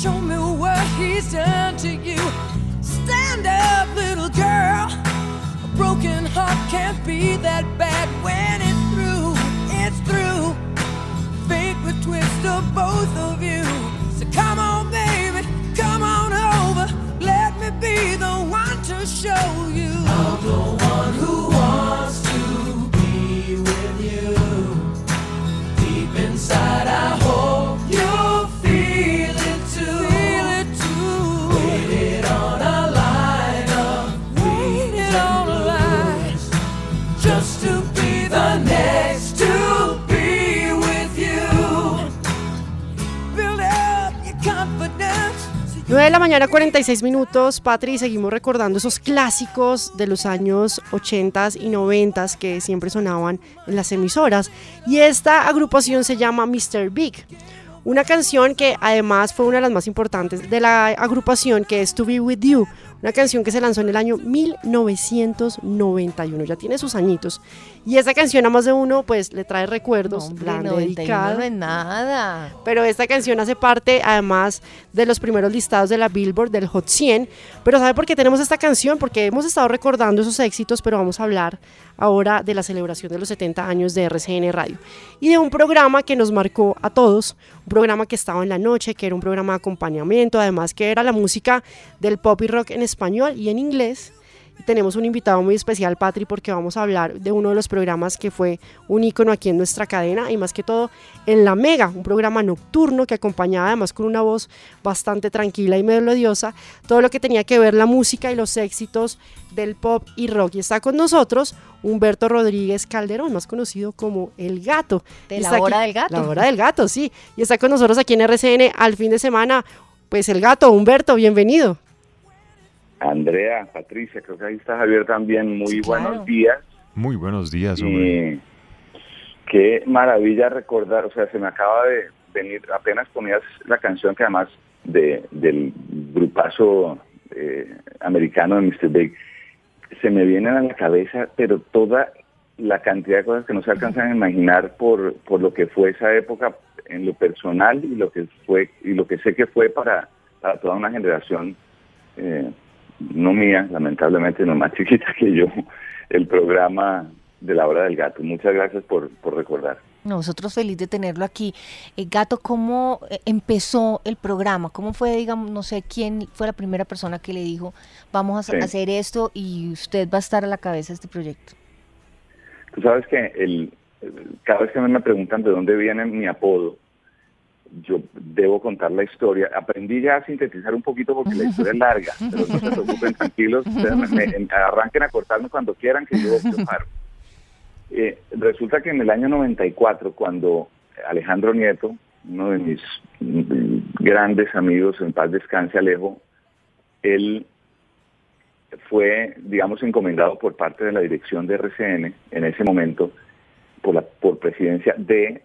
show me what he's done to you. Stand up, little girl. A broken heart can't be that bad when it's through. It's through. Fate would twist of both of you. So come on, baby, come on over. Let me be the one to show you. De la mañana, 46 minutos. Patri, seguimos recordando esos clásicos de los años 80 y 90 que siempre sonaban en las emisoras. Y esta agrupación se llama Mr. Big. Una canción que además fue una de las más importantes de la agrupación, que es To Be With You. Una canción que se lanzó en el año 1991, ya tiene sus añitos. Y esa canción a más de uno pues le trae recuerdos, Hombre, la han 91 dedicado. no es nada. Pero esta canción hace parte además de los primeros listados de la Billboard del Hot 100. Pero ¿sabe por qué tenemos esta canción? Porque hemos estado recordando esos éxitos, pero vamos a hablar ahora de la celebración de los 70 años de RCN Radio. Y de un programa que nos marcó a todos, un programa que estaba en la noche, que era un programa de acompañamiento, además que era la música del pop y rock en español y en inglés. Tenemos un invitado muy especial, Patri, porque vamos a hablar de uno de los programas que fue un ícono aquí en nuestra cadena y más que todo en La Mega, un programa nocturno que acompañaba además con una voz bastante tranquila y melodiosa todo lo que tenía que ver la música y los éxitos del pop y rock. Y está con nosotros Humberto Rodríguez Calderón, más conocido como El Gato. De la hora del gato. La hora del gato, sí. Y está con nosotros aquí en RCN al fin de semana. Pues El Gato, Humberto, bienvenido. Andrea, Patricia, creo que ahí está Javier también. Muy Sí, claro. buenos días. Muy buenos días, hombre. Y qué maravilla recordar, o sea, se me acaba de venir, apenas ponías la canción que además de, del grupazo eh, americano de Mr. Big, se me vienen a la cabeza, pero toda la cantidad de cosas que no se alcanzan a imaginar por, por lo que fue esa época en lo personal y lo que fue y lo que sé que fue para, para toda una generación eh, no mía, lamentablemente no más chiquita que yo, el programa de la hora del gato. Muchas gracias por, por recordar. Nosotros feliz de tenerlo aquí. Eh, Gato, ¿cómo eh, empezó el programa? ¿Cómo fue, digamos, no sé quién fue la primera persona que le dijo, vamos a Sí. hacer esto y usted va a estar a la cabeza de este proyecto? Tú sabes que el, cada vez que me preguntan de dónde viene mi apodo, yo debo contar la historia. Aprendí ya a sintetizar un poquito porque la historia es larga, pero no se preocupen, tranquilos. me- arranquen a cortarme cuando quieran que yo, yo paro. Eh, resulta que en el año 94, cuando Alejandro Nieto, uno de mis grandes amigos, en paz descanse Alejo, él fue, digamos, encomendado por parte de la dirección de RCN en ese momento, por la por presidencia, de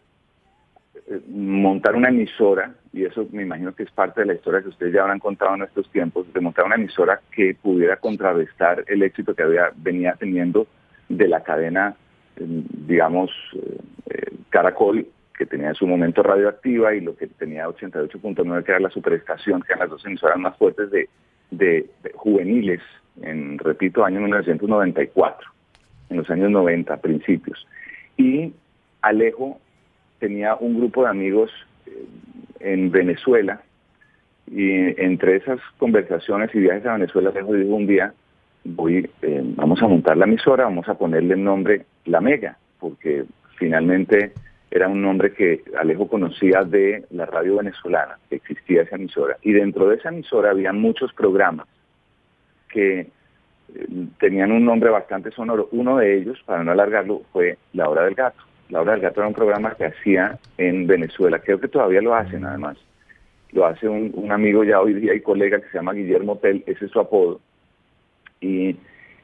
montar una emisora, y eso me imagino que es parte de la historia que ustedes ya habrán contado en estos tiempos, de montar una emisora que pudiera contrarrestar el éxito que había venía teniendo de la cadena, eh, digamos, eh, eh, Caracol, que tenía en su momento radioactiva, y lo que tenía 88.9, que era la superestación, que eran las dos emisoras más fuertes de, de- de juveniles, en, repito, año 1994, en los años 90, principios. Y Alejo tenía un grupo de amigos eh, en Venezuela y entre esas conversaciones y viajes a Venezuela, Alejo dijo un día, voy, eh, vamos a montar la emisora, vamos a ponerle el nombre La Mega, porque finalmente era un nombre que Alejo conocía de la radio venezolana, que existía esa emisora. Y dentro de esa emisora había muchos programas que eh, tenían un nombre bastante sonoro. Uno de ellos, para no alargarlo, fue La Hora del Gato. La Hora del Gato era un programa que hacía en Venezuela, creo que todavía lo hacen además. Lo hace un, amigo ya hoy día y colega que se llama Guillermo Tel, ese es su apodo. Y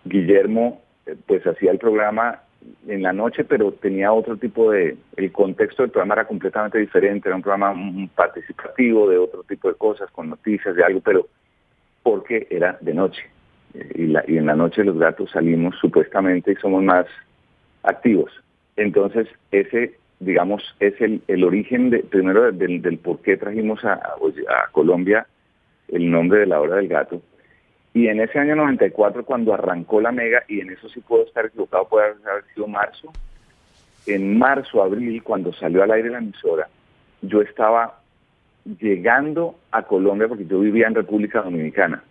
Guillermo eh, pues hacía el programa en la noche, pero tenía otro tipo de... El contexto del programa era completamente diferente, era un programa participativo de otro tipo de cosas, con noticias de algo, pero porque era de noche. Eh, y en la noche los gatos salimos supuestamente y somos más activos. Entonces, ese digamos, es el, el origen primero del, del por qué trajimos a, a, Colombia el nombre de la hora del gato. Y en ese año 94, cuando arrancó la mega, y en eso sí puedo estar equivocado, puede haber sido marzo, en marzo, abril, cuando salió al aire la emisora, yo estaba llegando a Colombia porque yo vivía en República Dominicana.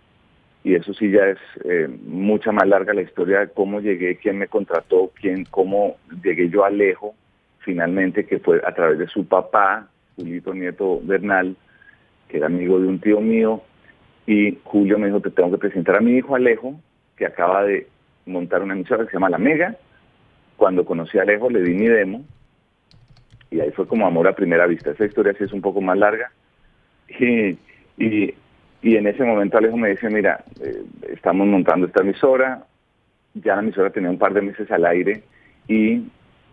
Y eso sí ya es eh, mucha más larga la historia de cómo llegué, quién me contrató, quién, cómo llegué yo a Alejo, finalmente, que fue a través de su papá, Julito Nieto Bernal, que era amigo de un tío mío, y Julio me dijo, te tengo que presentar a mi hijo Alejo, que acaba de montar una emisora que se llama La Mega. Cuando conocí a Alejo le di mi demo, y ahí fue como amor a primera vista. Esa historia sí es un poco más larga. Y, y, en ese momento Alejo me dice, mira, eh, estamos montando esta emisora, ya la emisora tenía un par de meses al aire y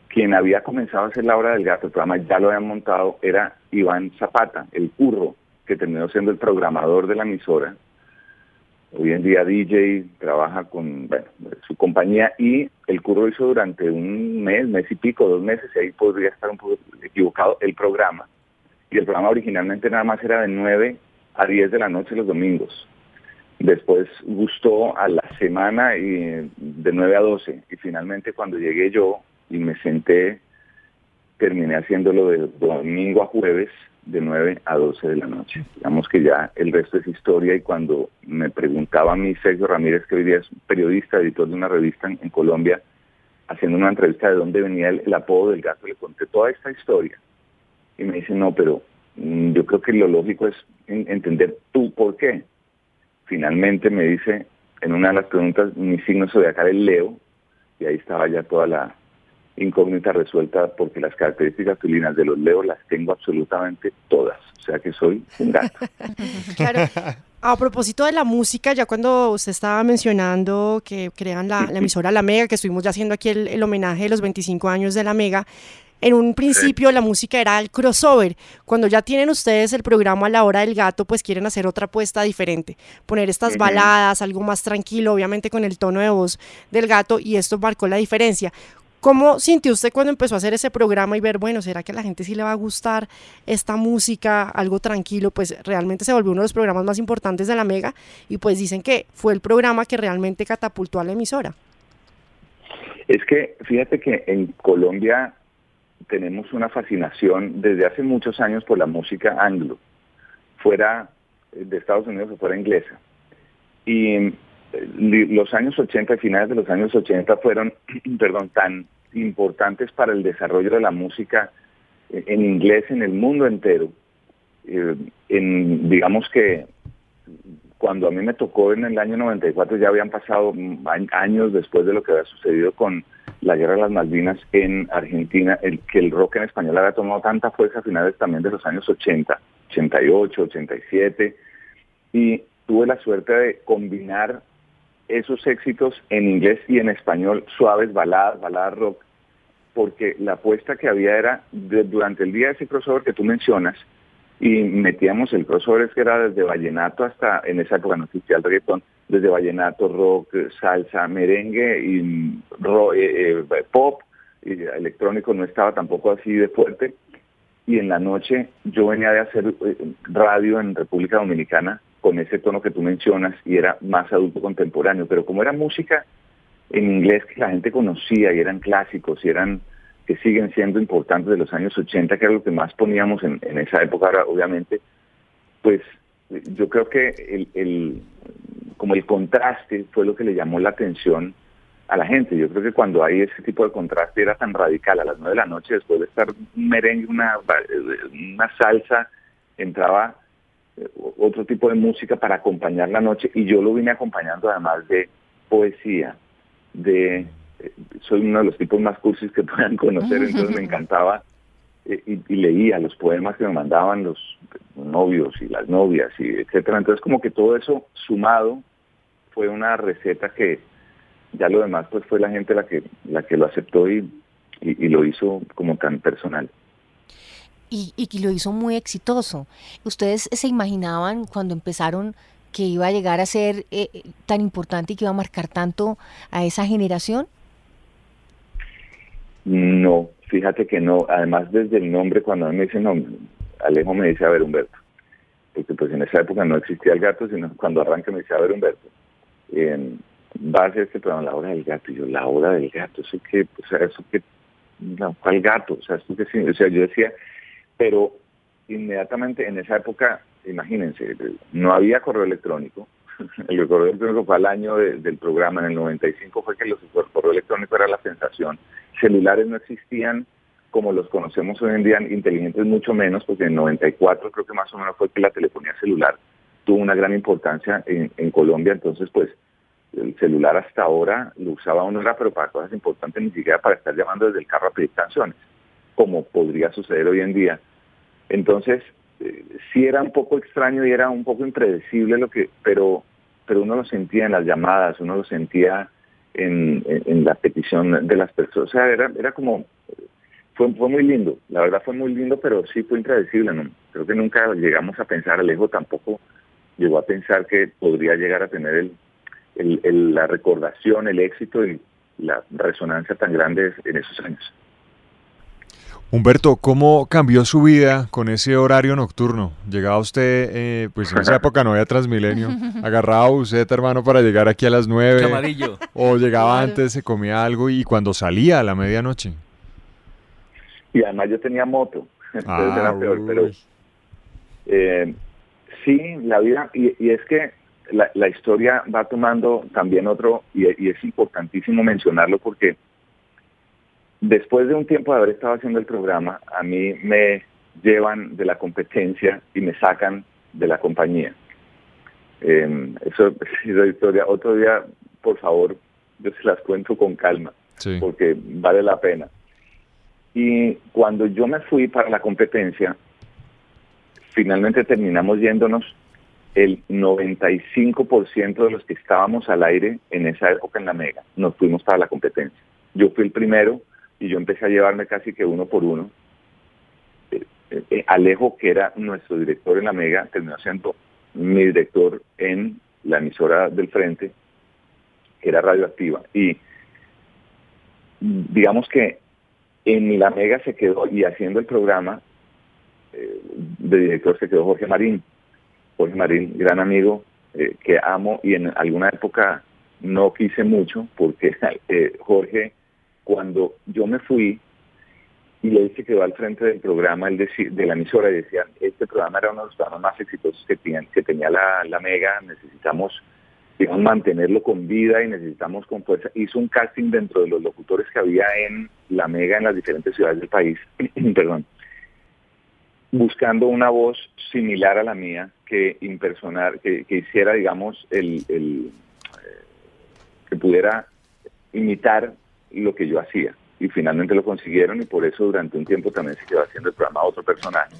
quien había comenzado a hacer la hora del gato, el programa ya lo habían montado, era Iván Zapata, el curro, que terminó siendo el programador de la emisora. Hoy en día DJ, trabaja con su compañía y el curro hizo durante un mes, mes y pico, dos meses, y ahí podría estar un poco equivocado, el programa. Y el programa originalmente nada más era de 9 a 10 de la noche los domingos. Después gustó a la semana y de 9 a 12. Y finalmente cuando llegué yo y me senté, terminé haciéndolo de domingo a jueves de 9 a 12 de la noche. Digamos que ya el resto es historia y cuando me preguntaba a mí Sergio Ramírez, que hoy día es periodista, editor de una revista en, Colombia, haciendo una entrevista de dónde venía el, apodo del gato, le conté toda esta historia. Y me dice, no, pero yo creo que lo lógico es entender tú por qué. Finalmente me dice, en una de las preguntas, mi signo zodiacal es Leo, y ahí estaba ya toda la, incógnita resuelta porque las características felinas de los leos las tengo absolutamente todas. O sea que soy un gato. claro. A propósito de la música, ya cuando usted estaba mencionando que crean la, emisora La Mega, que estuvimos ya haciendo aquí el, homenaje de los 25 años de La Mega, en un principio la música era el crossover. Cuando ya tienen ustedes el programa a la hora del gato, pues quieren hacer otra apuesta diferente. Poner estas baladas, algo más tranquilo, obviamente con el tono de voz del gato, y esto marcó la diferencia. ¿Cómo sintió usted cuando empezó a hacer ese programa y ver, bueno, ¿será que a la gente sí le va a gustar esta música, algo tranquilo? Pues realmente se volvió uno de los programas más importantes de la Mega y pues dicen que fue el programa que realmente catapultó a la emisora. Es que fíjate que en Colombia tenemos una fascinación desde hace muchos años por la música anglo, fuera de Estados Unidos o fuera inglesa. Y los años 80, finales de los años 80 fueron, perdón, tan importantes para el desarrollo de la música en inglés en el mundo entero. Eh, en, digamos que cuando a mí me tocó en el año 94 ya habían pasado años después de lo que había sucedido con la guerra de las Malvinas en Argentina, el que el rock en español había tomado tanta fuerza a finales también de los años 80, 88, 87, y tuve la suerte de combinar esos éxitos en inglés y en español, suaves, baladas, baladas rock, porque la apuesta que había era durante el día de ese crossover que tú mencionas, y metíamos el crossover que era desde vallenato hasta, en esa época no existía el reggaetón, desde vallenato, rock, salsa, merengue y eh, eh, pop, y electrónico no estaba tampoco así de fuerte. Y en la noche yo venía de hacer eh, radio en República Dominicana con ese tono que tú mencionas y era más adulto contemporáneo, pero como era música en inglés que la gente conocía y eran clásicos y eran que siguen siendo importantes de los años 80, que era lo que más poníamos en, esa época, obviamente, pues yo creo que el, como el contraste fue lo que le llamó la atención a la gente. Yo creo que cuando hay ese tipo de contraste era tan radical a las nueve de la noche, después de estar un merengue, una, una salsa, entraba otro tipo de música para acompañar la noche y yo lo vine acompañando además de poesía, de eh, soy uno de los tipos más cursis que puedan conocer, entonces me encantaba eh, y, leía los poemas que me mandaban los novios y las novias y etcétera. Entonces como que todo eso sumado fue una receta que ya lo demás pues fue la gente la que la que lo aceptó y, y lo hizo como tan personal y, y lo hizo muy exitoso. ¿Ustedes se imaginaban cuando empezaron que iba a llegar a ser eh, eh, tan importante y que iba a marcar tanto a esa generación? No, fíjate que no, además desde el nombre, cuando a mí me dicen, no, Alejo me dice, a ver, Humberto, porque pues en esa época no existía el gato, sino cuando arranca me dice, a ver, Humberto, va a ser este programa, la hora del gato, y yo, la hora del gato, eso que, o sea, eso que, ¿cuál gato? O sea, esto que o sea, yo decía, pero inmediatamente en esa época, imagínense, no había correo electrónico, el correo electrónico fue al año del programa, en el 95 fue que los, el correo electrónico era la sensación, celulares no existían como los conocemos hoy en día, inteligentes mucho menos, porque en el 94 creo que más o menos fue que la telefonía celular tuvo una gran importancia en, en Colombia, entonces pues el celular hasta ahora lo usaba uno era, pero para cosas importantes, ni siquiera para estar llamando desde el carro a pedir canciones, como podría suceder hoy en día. Entonces, eh, sí era un poco extraño y era un poco impredecible lo que, pero, pero uno lo sentía en las llamadas, uno lo sentía en, la petición de las personas. O sea, era, era como, fue, fue muy lindo, la verdad fue muy lindo, pero sí fue impredecible. ¿no? Creo que nunca llegamos a pensar, Alejo tampoco llegó a pensar que podría llegar a tener el, la recordación, el éxito y la resonancia tan grande en esos años. Humberto, ¿cómo cambió su vida con ese horario nocturno? Llegaba usted, eh, pues en esa época no había Transmilenio, agarraba usted, hermano, para llegar aquí a las nueve. O llegaba antes, se comía algo y cuando salía a la medianoche. Y además yo tenía moto, entonces era ah, peor, pero eh, sí, la vida, y es que la, historia va tomando también otro, y, es importantísimo mencionarlo porque después de un tiempo de haber estado haciendo el programa, a mí me llevan de la competencia y me sacan de la compañía. Eh, eso es la historia. Otro día, por favor, yo se las cuento con calma, porque vale la pena. Y cuando yo me fui para la competencia, finalmente terminamos yéndonos el 95% de los que estábamos al aire en esa época en la Mega nos fuimos para la competencia. Yo fui el primero y yo empecé a llevarme casi que uno por uno. Eh, eh, Alejo, que era nuestro director en la Mega, terminó siendo mi director en la emisora del frente, que era radioactiva. Y digamos que en la Mega se quedó, y haciendo el programa de director se quedó Jorge Marín Jorge Marín, gran amigo eh, que amo y en alguna época no quise mucho porque eh, Jorge, cuando yo me fui y él se quedó al frente del programa, él de la emisora, y decía, este programa era uno de los programas más exitosos que, que tenía la, la Mega, necesitamos digamos, mantenerlo con vida y necesitamos con fuerza. Hizo un casting dentro de los locutores que había en la Mega en las diferentes ciudades del país, perdón, buscando una voz similar a la mía que impersonar, que, hiciera, digamos, el, el eh, que pudiera imitar lo que yo hacía. Y finalmente lo consiguieron y por eso durante un tiempo también se quedó haciendo el programa otro personaje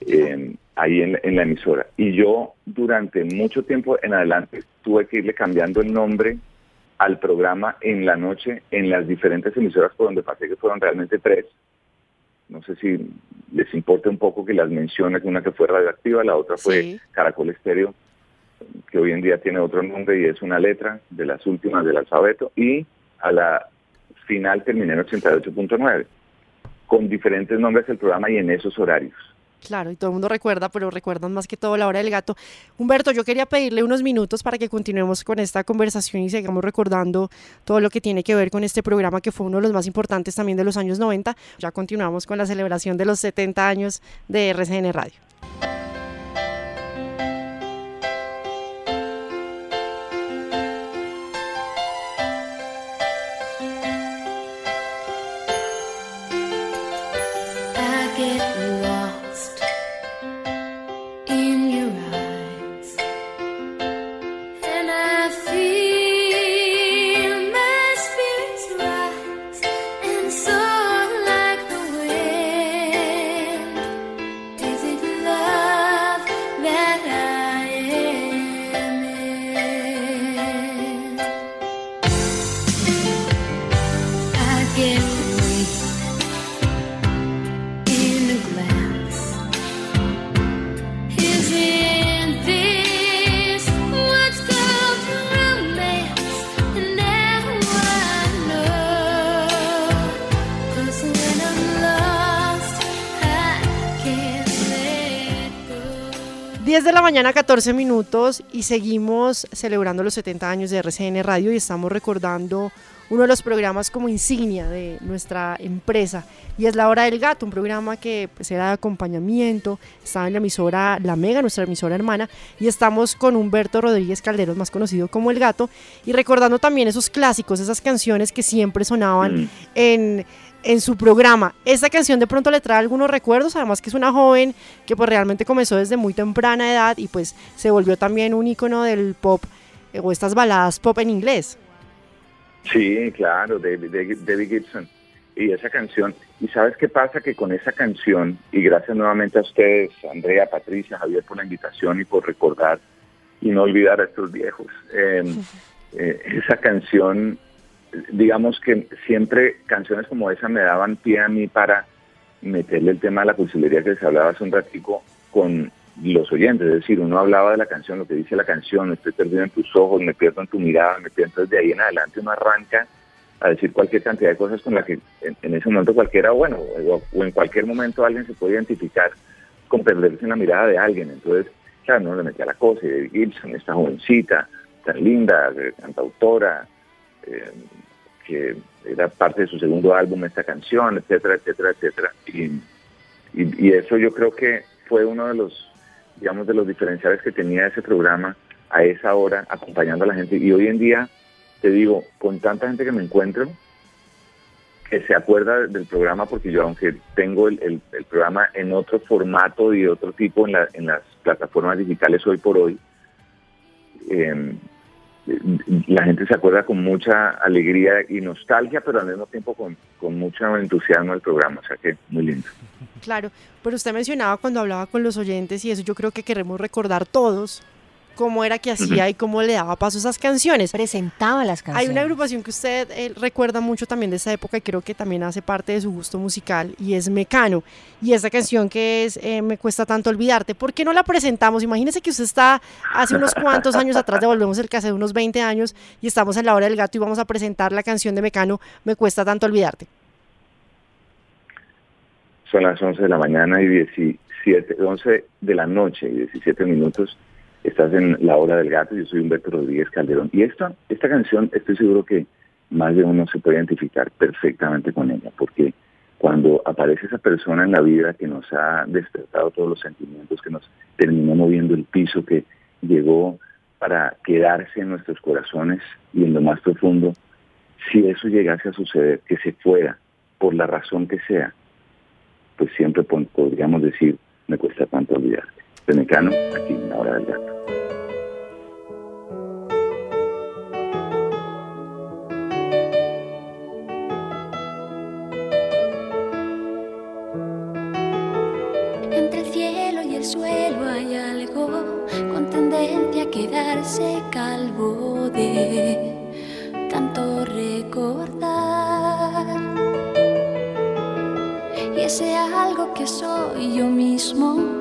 eh, ahí en, en la emisora. Y yo durante mucho tiempo en adelante tuve que irle cambiando el nombre al programa en la noche en las diferentes emisoras por donde pasé, que fueron realmente tres, no sé si les importa un poco que las mencione, una que fue radioactiva, la otra fue Caracol Estéreo, que hoy en día tiene otro nombre y es una letra de las últimas del alfabeto, y a la final terminé en 88.9, con diferentes nombres del programa y en esos horarios. Claro, y todo el mundo recuerda, pero recuerdan más que todo la hora del gato. Humberto, yo quería pedirle unos minutos para que continuemos con esta conversación y sigamos recordando todo lo que tiene que ver con este programa que fue uno de los más importantes también de los años 90. Ya continuamos con la celebración de los 70 años de RCN Radio. La mañana, 14 minutos y seguimos celebrando los 70 años de RCN Radio y estamos recordando uno de los programas como insignia de nuestra empresa y es La Hora del Gato, un programa que pues, era de acompañamiento, estaba en la emisora La Mega, nuestra emisora hermana, y estamos con Humberto Rodríguez Calderos, más conocido como El Gato, y recordando también esos clásicos, esas canciones que siempre sonaban mm. en en su programa. Esta canción de pronto le trae algunos recuerdos, además que es una joven que pues realmente comenzó desde muy temprana edad y pues se volvió también un icono del pop eh, o estas baladas pop en inglés. Sí, claro, David, David Gibson. Y esa canción, y sabes qué pasa que con esa canción, y gracias nuevamente a ustedes, Andrea, Patricia, Javier, por la invitación y por recordar y no olvidar a estos viejos, em, eh, esa canción digamos que siempre canciones como esa me daban pie a mí para meterle el tema de la cursilería que se hablaba hace un ratico con los oyentes, es decir, uno hablaba de la canción, lo que dice la canción, estoy perdido en tus ojos, me pierdo en tu mirada, me pierdo, entonces de ahí en adelante uno arranca a decir cualquier cantidad de cosas con las que en, ese momento cualquiera, bueno, o, en cualquier momento alguien se puede identificar con perderse en la mirada de alguien, entonces, claro, no le metía la cosa, y Gibson, esta jovencita, tan linda, cantautora, eh, que era parte de su segundo álbum, esta canción, etcétera, etcétera, etcétera. Y, eso yo creo que fue uno de los, digamos, de los diferenciales que tenía ese programa a esa hora, acompañando a la gente. Y hoy en día, te digo, con tanta gente que me encuentro, que se acuerda del programa, porque yo, aunque tengo el, el, programa en otro formato y otro tipo en las plataformas digitales hoy por hoy, eh, la gente se acuerda con mucha alegría y nostalgia, pero al mismo tiempo con, con mucho entusiasmo del programa, o sea que muy lindo. Claro, pero usted mencionaba cuando hablaba con los oyentes y eso yo creo que queremos recordar todos cómo era que hacía y cómo le daba paso a esas canciones. Presentaba las canciones. Hay una agrupación que usted eh, recuerda mucho también de esa época y creo que también hace parte de su gusto musical y es Mecano. Y esa canción que es eh, Me cuesta tanto olvidarte, ¿por qué no la presentamos? Imagínese que usted está hace unos cuantos años atrás, devolvemos el que hace unos 20 años y estamos en la hora del gato y vamos a presentar la canción de Mecano Me cuesta tanto olvidarte. Son las 11 de la mañana y 17, 11 de la noche y 17 minutos. Estás en La Hora del Gato, yo soy Humberto Rodríguez Calderón. Y esta, esta canción estoy seguro que más de uno se puede identificar perfectamente con ella, porque cuando aparece esa persona en la vida que nos ha despertado todos los sentimientos, que nos terminó moviendo el piso, que llegó para quedarse en nuestros corazones y en lo más profundo, si eso llegase a suceder, que se fuera, por la razón que sea, pues siempre podríamos decir, me cuesta tanto olvidarte de Mecano, aquí en la hora del gato. Entre el cielo y el suelo hay algo con tendencia a quedarse calvo de tanto recordar. Y ese algo que soy yo mismo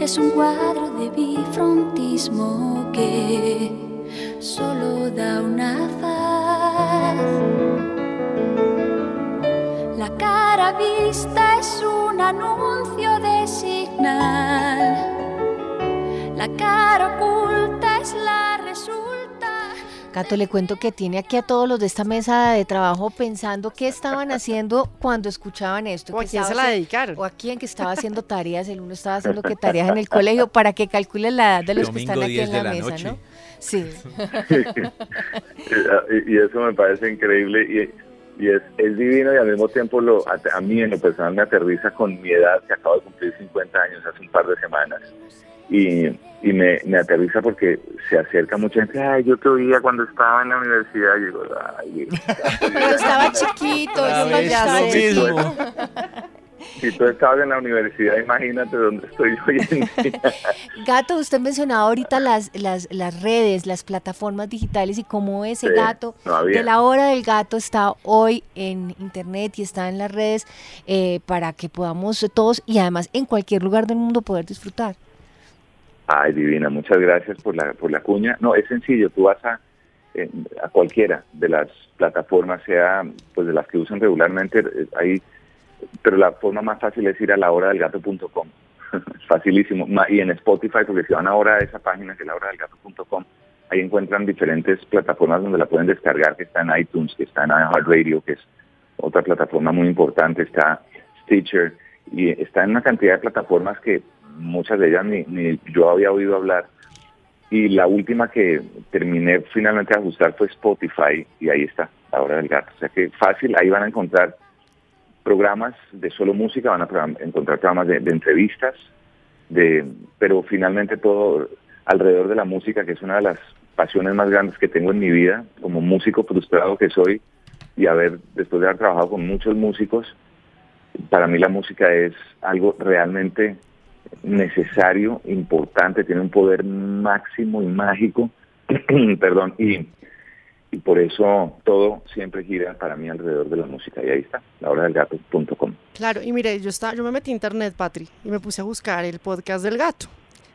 es un cuadro de bifrontismo que solo da una faz. La cara vista es un anuncio de signal. La cara oculta es la Cato, le cuento que tiene aquí a todos los de esta mesa de trabajo pensando qué estaban haciendo cuando escuchaban esto. O a quién se la dedicaron. O a quién que estaba haciendo tareas, el uno estaba haciendo que tareas en el colegio para que calcule la edad de los que están aquí en la, mesa, ¿no? Sí. y eso me parece increíble y, es, es, divino y al mismo tiempo lo, a, mí en lo personal me aterriza con mi edad, que acabo de cumplir 50 años hace un par de semanas y, y me, me, aterriza porque se acerca mucha gente, ay, yo te oía cuando estaba en la universidad, y digo, ay, Cuando estaba chiquito, yo ya mismo. Si tú estabas en la universidad, imagínate dónde estoy hoy en día. Gato, usted mencionaba ahorita las, las, las redes, las plataformas digitales y cómo ese gato de la hora del gato está hoy en internet y está en las redes eh, para que podamos todos y además en cualquier lugar del mundo poder disfrutar. Ay, divina, muchas gracias por la, por la cuña. No, es sencillo, tú vas a, a cualquiera de las plataformas, sea pues de las que usan regularmente, eh, ahí, pero la forma más fácil es ir a la hora del gato.com es facilísimo. Y en Spotify, porque si van ahora a esa página que es lahoradelgato.com, ahí encuentran diferentes plataformas donde la pueden descargar, que está en iTunes, que está en iHeartRadio, que es otra plataforma muy importante, está Stitcher, y está en una cantidad de plataformas que muchas de ellas ni, yo había oído hablar. Y la última que terminé finalmente de ajustar fue Spotify, y ahí está, La Hora del Gato. O sea que fácil, ahí van a encontrar programas de solo música, van a encontrar programas de, entrevistas, de, pero finalmente todo alrededor de la música, que es una de las pasiones más grandes que tengo en mi vida, como músico frustrado que soy, y haber, después de haber trabajado con muchos músicos, para mí la música es algo realmente necesario, importante, tiene un poder máximo y mágico, perdón, y por eso todo siempre gira para mí alrededor de la música. Y ahí está, lahoradelgato.com. Claro, y mire, yo, está, yo me metí a internet, Patri, y me puse a buscar el podcast del gato,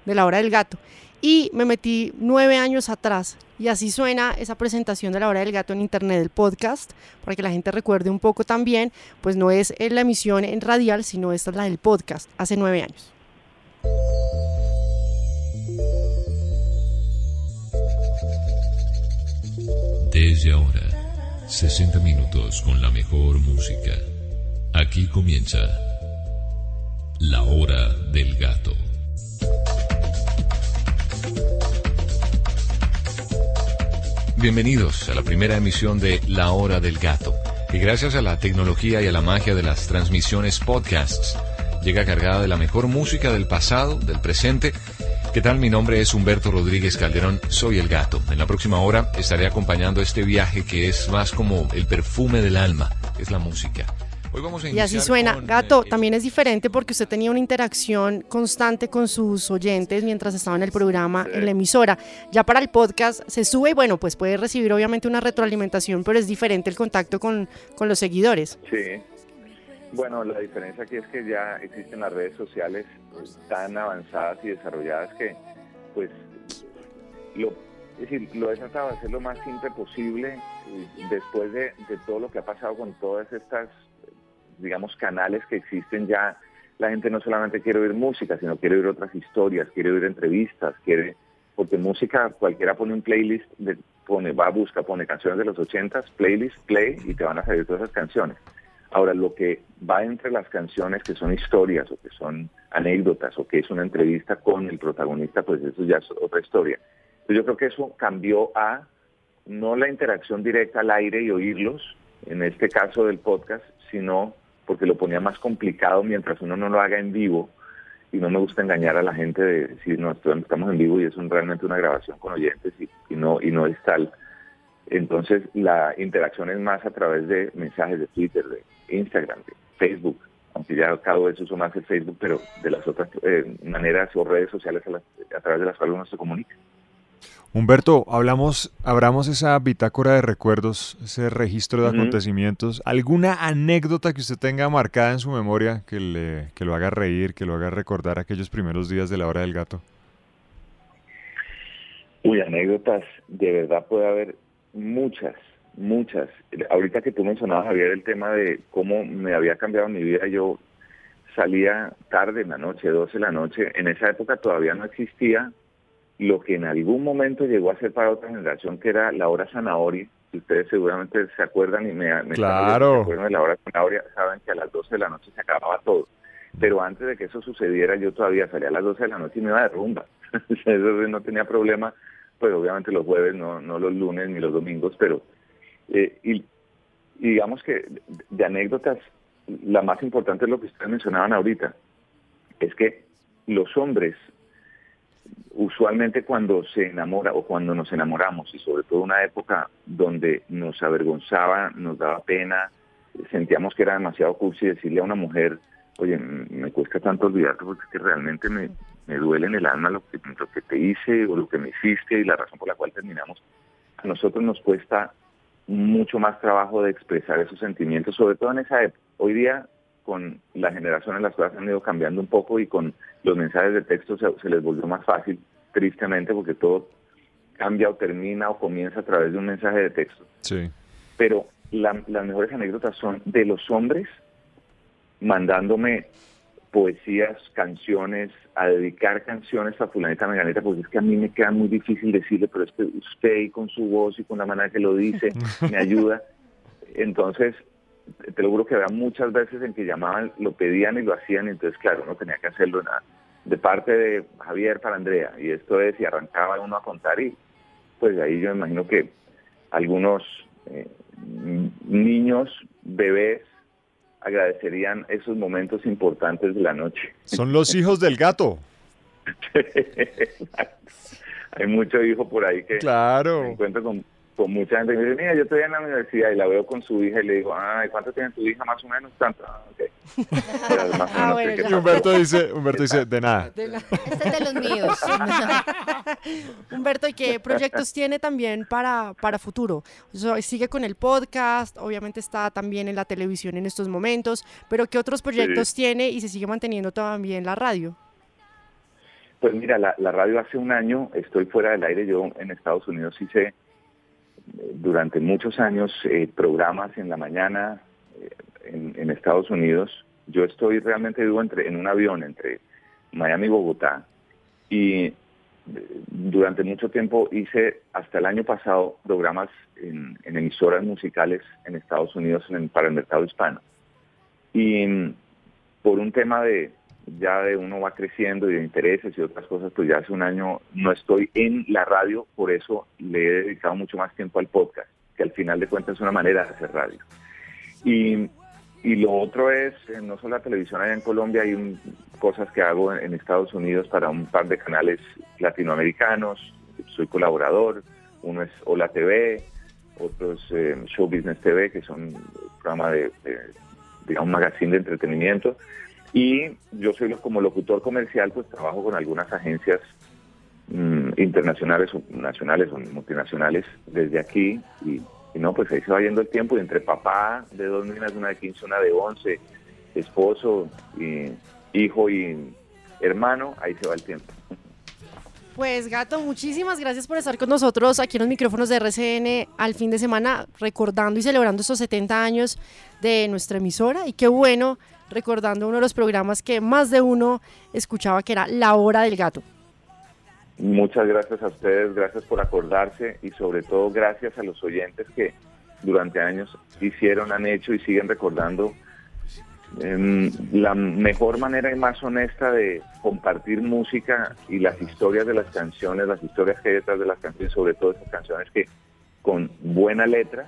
de la hora del gato. Y me metí nueve años atrás. Y así suena esa presentación de la hora del gato en internet, el podcast, para que la gente recuerde un poco también, pues no es la emisión en radial, sino esta es la del podcast, hace nueve años. Desde ahora, 60 minutos con la mejor música. Aquí comienza La Hora del Gato. Bienvenidos a la primera emisión de La Hora del Gato, que gracias a la tecnología y a la magia de las transmisiones podcasts, llega cargada de la mejor música del pasado, del presente ¿Qué tal? Mi nombre es Humberto Rodríguez Calderón, soy el gato. En la próxima hora estaré acompañando este viaje que es más como el perfume del alma, es la música. Hoy vamos a y así suena. Gato, eh, también es diferente porque usted tenía una interacción constante con sus oyentes mientras estaba en el programa, en la emisora. Ya para el podcast se sube y bueno, pues puede recibir obviamente una retroalimentación, pero es diferente el contacto con, con los seguidores. Sí, bueno, la diferencia aquí es que ya existen las redes sociales tan avanzadas y desarrolladas que, pues, lo, es decir, lo he tratado de hacer lo más simple posible después de, todo lo que ha pasado con todas estas, digamos, canales que existen ya. La gente no solamente quiere oír música, sino quiere oír otras historias, quiere oír entrevistas, quiere, porque música, cualquiera pone un playlist, de, pone, va, busca, pone canciones de los ochentas, playlist, play, y te van a salir todas esas canciones. Ahora, lo que va entre las canciones que son historias o que son anécdotas o que es una entrevista con el protagonista, pues eso ya es otra historia. yo creo que eso cambió a no la interacción directa al aire y oírlos, en este caso del podcast, sino porque lo ponía más complicado mientras uno no lo haga en vivo y no me gusta engañar a la gente de decir, no, estamos en vivo y es realmente una grabación con oyentes y, y, no, y no es tal. Entonces la interacción es más a través de mensajes de Twitter, de Instagram, Facebook, aunque ya cada vez uso más el Facebook, pero de las otras eh, maneras o redes sociales a, través de las cuales uno se comunica. Humberto, hablamos, abramos esa bitácora de recuerdos, ese registro de acontecimientos. ¿Alguna anécdota que usted tenga marcada en su memoria que, le, que lo haga reír, que lo haga recordar aquellos primeros días de la hora del gato? Uy, anécdotas, de verdad puede haber muchas, muchas. Ahorita que tú mencionabas, Javier, el tema de cómo me había cambiado mi vida, yo salía tarde en la noche, 12 de la noche. En esa época todavía no existía lo que en algún momento llegó a ser para otra generación, que era la hora zanahoria. Si ustedes seguramente se acuerdan y me, me claro. de la hora zanahoria, saben que a las 12 de la noche se acababa todo. Pero antes de que eso sucediera, yo todavía salía a las 12 de la noche y me iba de rumba. eso no tenía problema, pues obviamente los jueves, no, no los lunes ni los domingos, pero eh, y, digamos que de, anécdotas, la más importante es lo que ustedes mencionaban ahorita, es que los hombres usualmente cuando se enamora o cuando nos enamoramos y sobre todo una época donde nos avergonzaba, nos daba pena, sentíamos que era demasiado cursi decirle a una mujer, oye, me cuesta tanto olvidarte porque es que realmente me, me duele en el alma lo que, lo que te hice o lo que me hiciste y la razón por la cual terminamos. A nosotros nos cuesta mucho más trabajo de expresar esos sentimientos, sobre todo en esa época. Hoy día, con la generación en las cosas han ido cambiando un poco y con los mensajes de texto se, les volvió más fácil, tristemente, porque todo cambia o termina o comienza a través de un mensaje de texto. Sí. Pero las mejores anécdotas son de los hombres mandándome poesías, canciones, a dedicar canciones a fulanita meganeta, porque es que a mí me queda muy difícil decirle, pero es que usted y con su voz y con la manera que lo dice me ayuda. Entonces, te lo juro que había muchas veces en que llamaban, lo pedían y lo hacían, y entonces claro, no tenía que hacerlo nada. De parte de Javier para Andrea, y esto es, y arrancaba uno a contar, y pues ahí yo me imagino que algunos eh, niños, bebés, agradecerían esos momentos importantes de la noche. Son los hijos del gato. Hay mucho hijo por ahí que claro. me encuentro con con mucha gente me dice, mira, yo estoy en la universidad y la veo con su hija y le digo, ay, ¿cuánto tiene tu hija? Más o menos tanto. Ah, ah y Humberto dice, Humberto dice, de nada. De Este es de los míos. Humberto, ¿y qué proyectos tiene también para, para futuro? sigue con el podcast, obviamente está también en la televisión en estos momentos, pero ¿qué otros proyectos tiene y se sigue manteniendo también la radio? Pues mira, la, la radio hace un año, estoy fuera del aire, yo en Estados Unidos hice durante muchos años eh, programas en la mañana eh, en, Estados Unidos. Yo estoy realmente vivo entre, en un avión entre Miami y Bogotá y eh, durante mucho tiempo hice hasta el año pasado programas en, emisoras musicales en Estados Unidos para el mercado hispano. Y mm, por un tema de, ya de uno va creciendo y de intereses y otras cosas, pues ya hace un año no estoy en la radio, por eso le he dedicado mucho más tiempo al podcast, que al final de cuentas es una manera de hacer radio. Y, y lo otro es, eh, no solo la televisión allá en Colombia, hay cosas que hago en, Estados Unidos para un par de canales latinoamericanos, soy colaborador, uno es Hola TV, otro es eh, Show Business TV, que son un programa de, de digamos, un magazine de entretenimiento. Y yo soy como locutor comercial, pues trabajo con algunas agencias mm, internacionales o nacionales o multinacionales desde aquí y, no, pues ahí se va yendo el tiempo y entre papá de dos niñas, una de 15, una de 11, esposo, hijo y hermano, ahí se va el tiempo. Pues Gato, muchísimas gracias por estar con nosotros aquí en los micrófonos de RCN al fin de semana, recordando y celebrando estos 70 años de nuestra emisora y qué bueno recordando uno de los programas que más de uno escuchaba, que era La Hora del Gato. Muchas gracias a ustedes, gracias por acordarse y sobre todo gracias a los oyentes que durante años hicieron, han hecho y siguen recordando em, la mejor manera y más honesta de compartir música y las historias de las canciones, las historias que hay detrás de las canciones, sobre todo esas canciones que con buena letra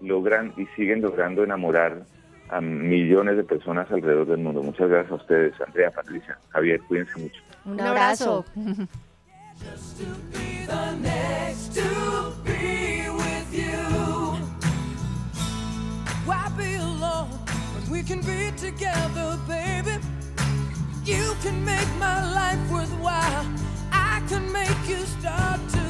logran y siguen logrando enamorar a millones de personas alrededor del mundo. Muchas gracias a ustedes, Andrea, Patricia, Javier, cuídense mucho. Un abrazo. We can be together, baby. You can make my life worthwhile. I can make you start to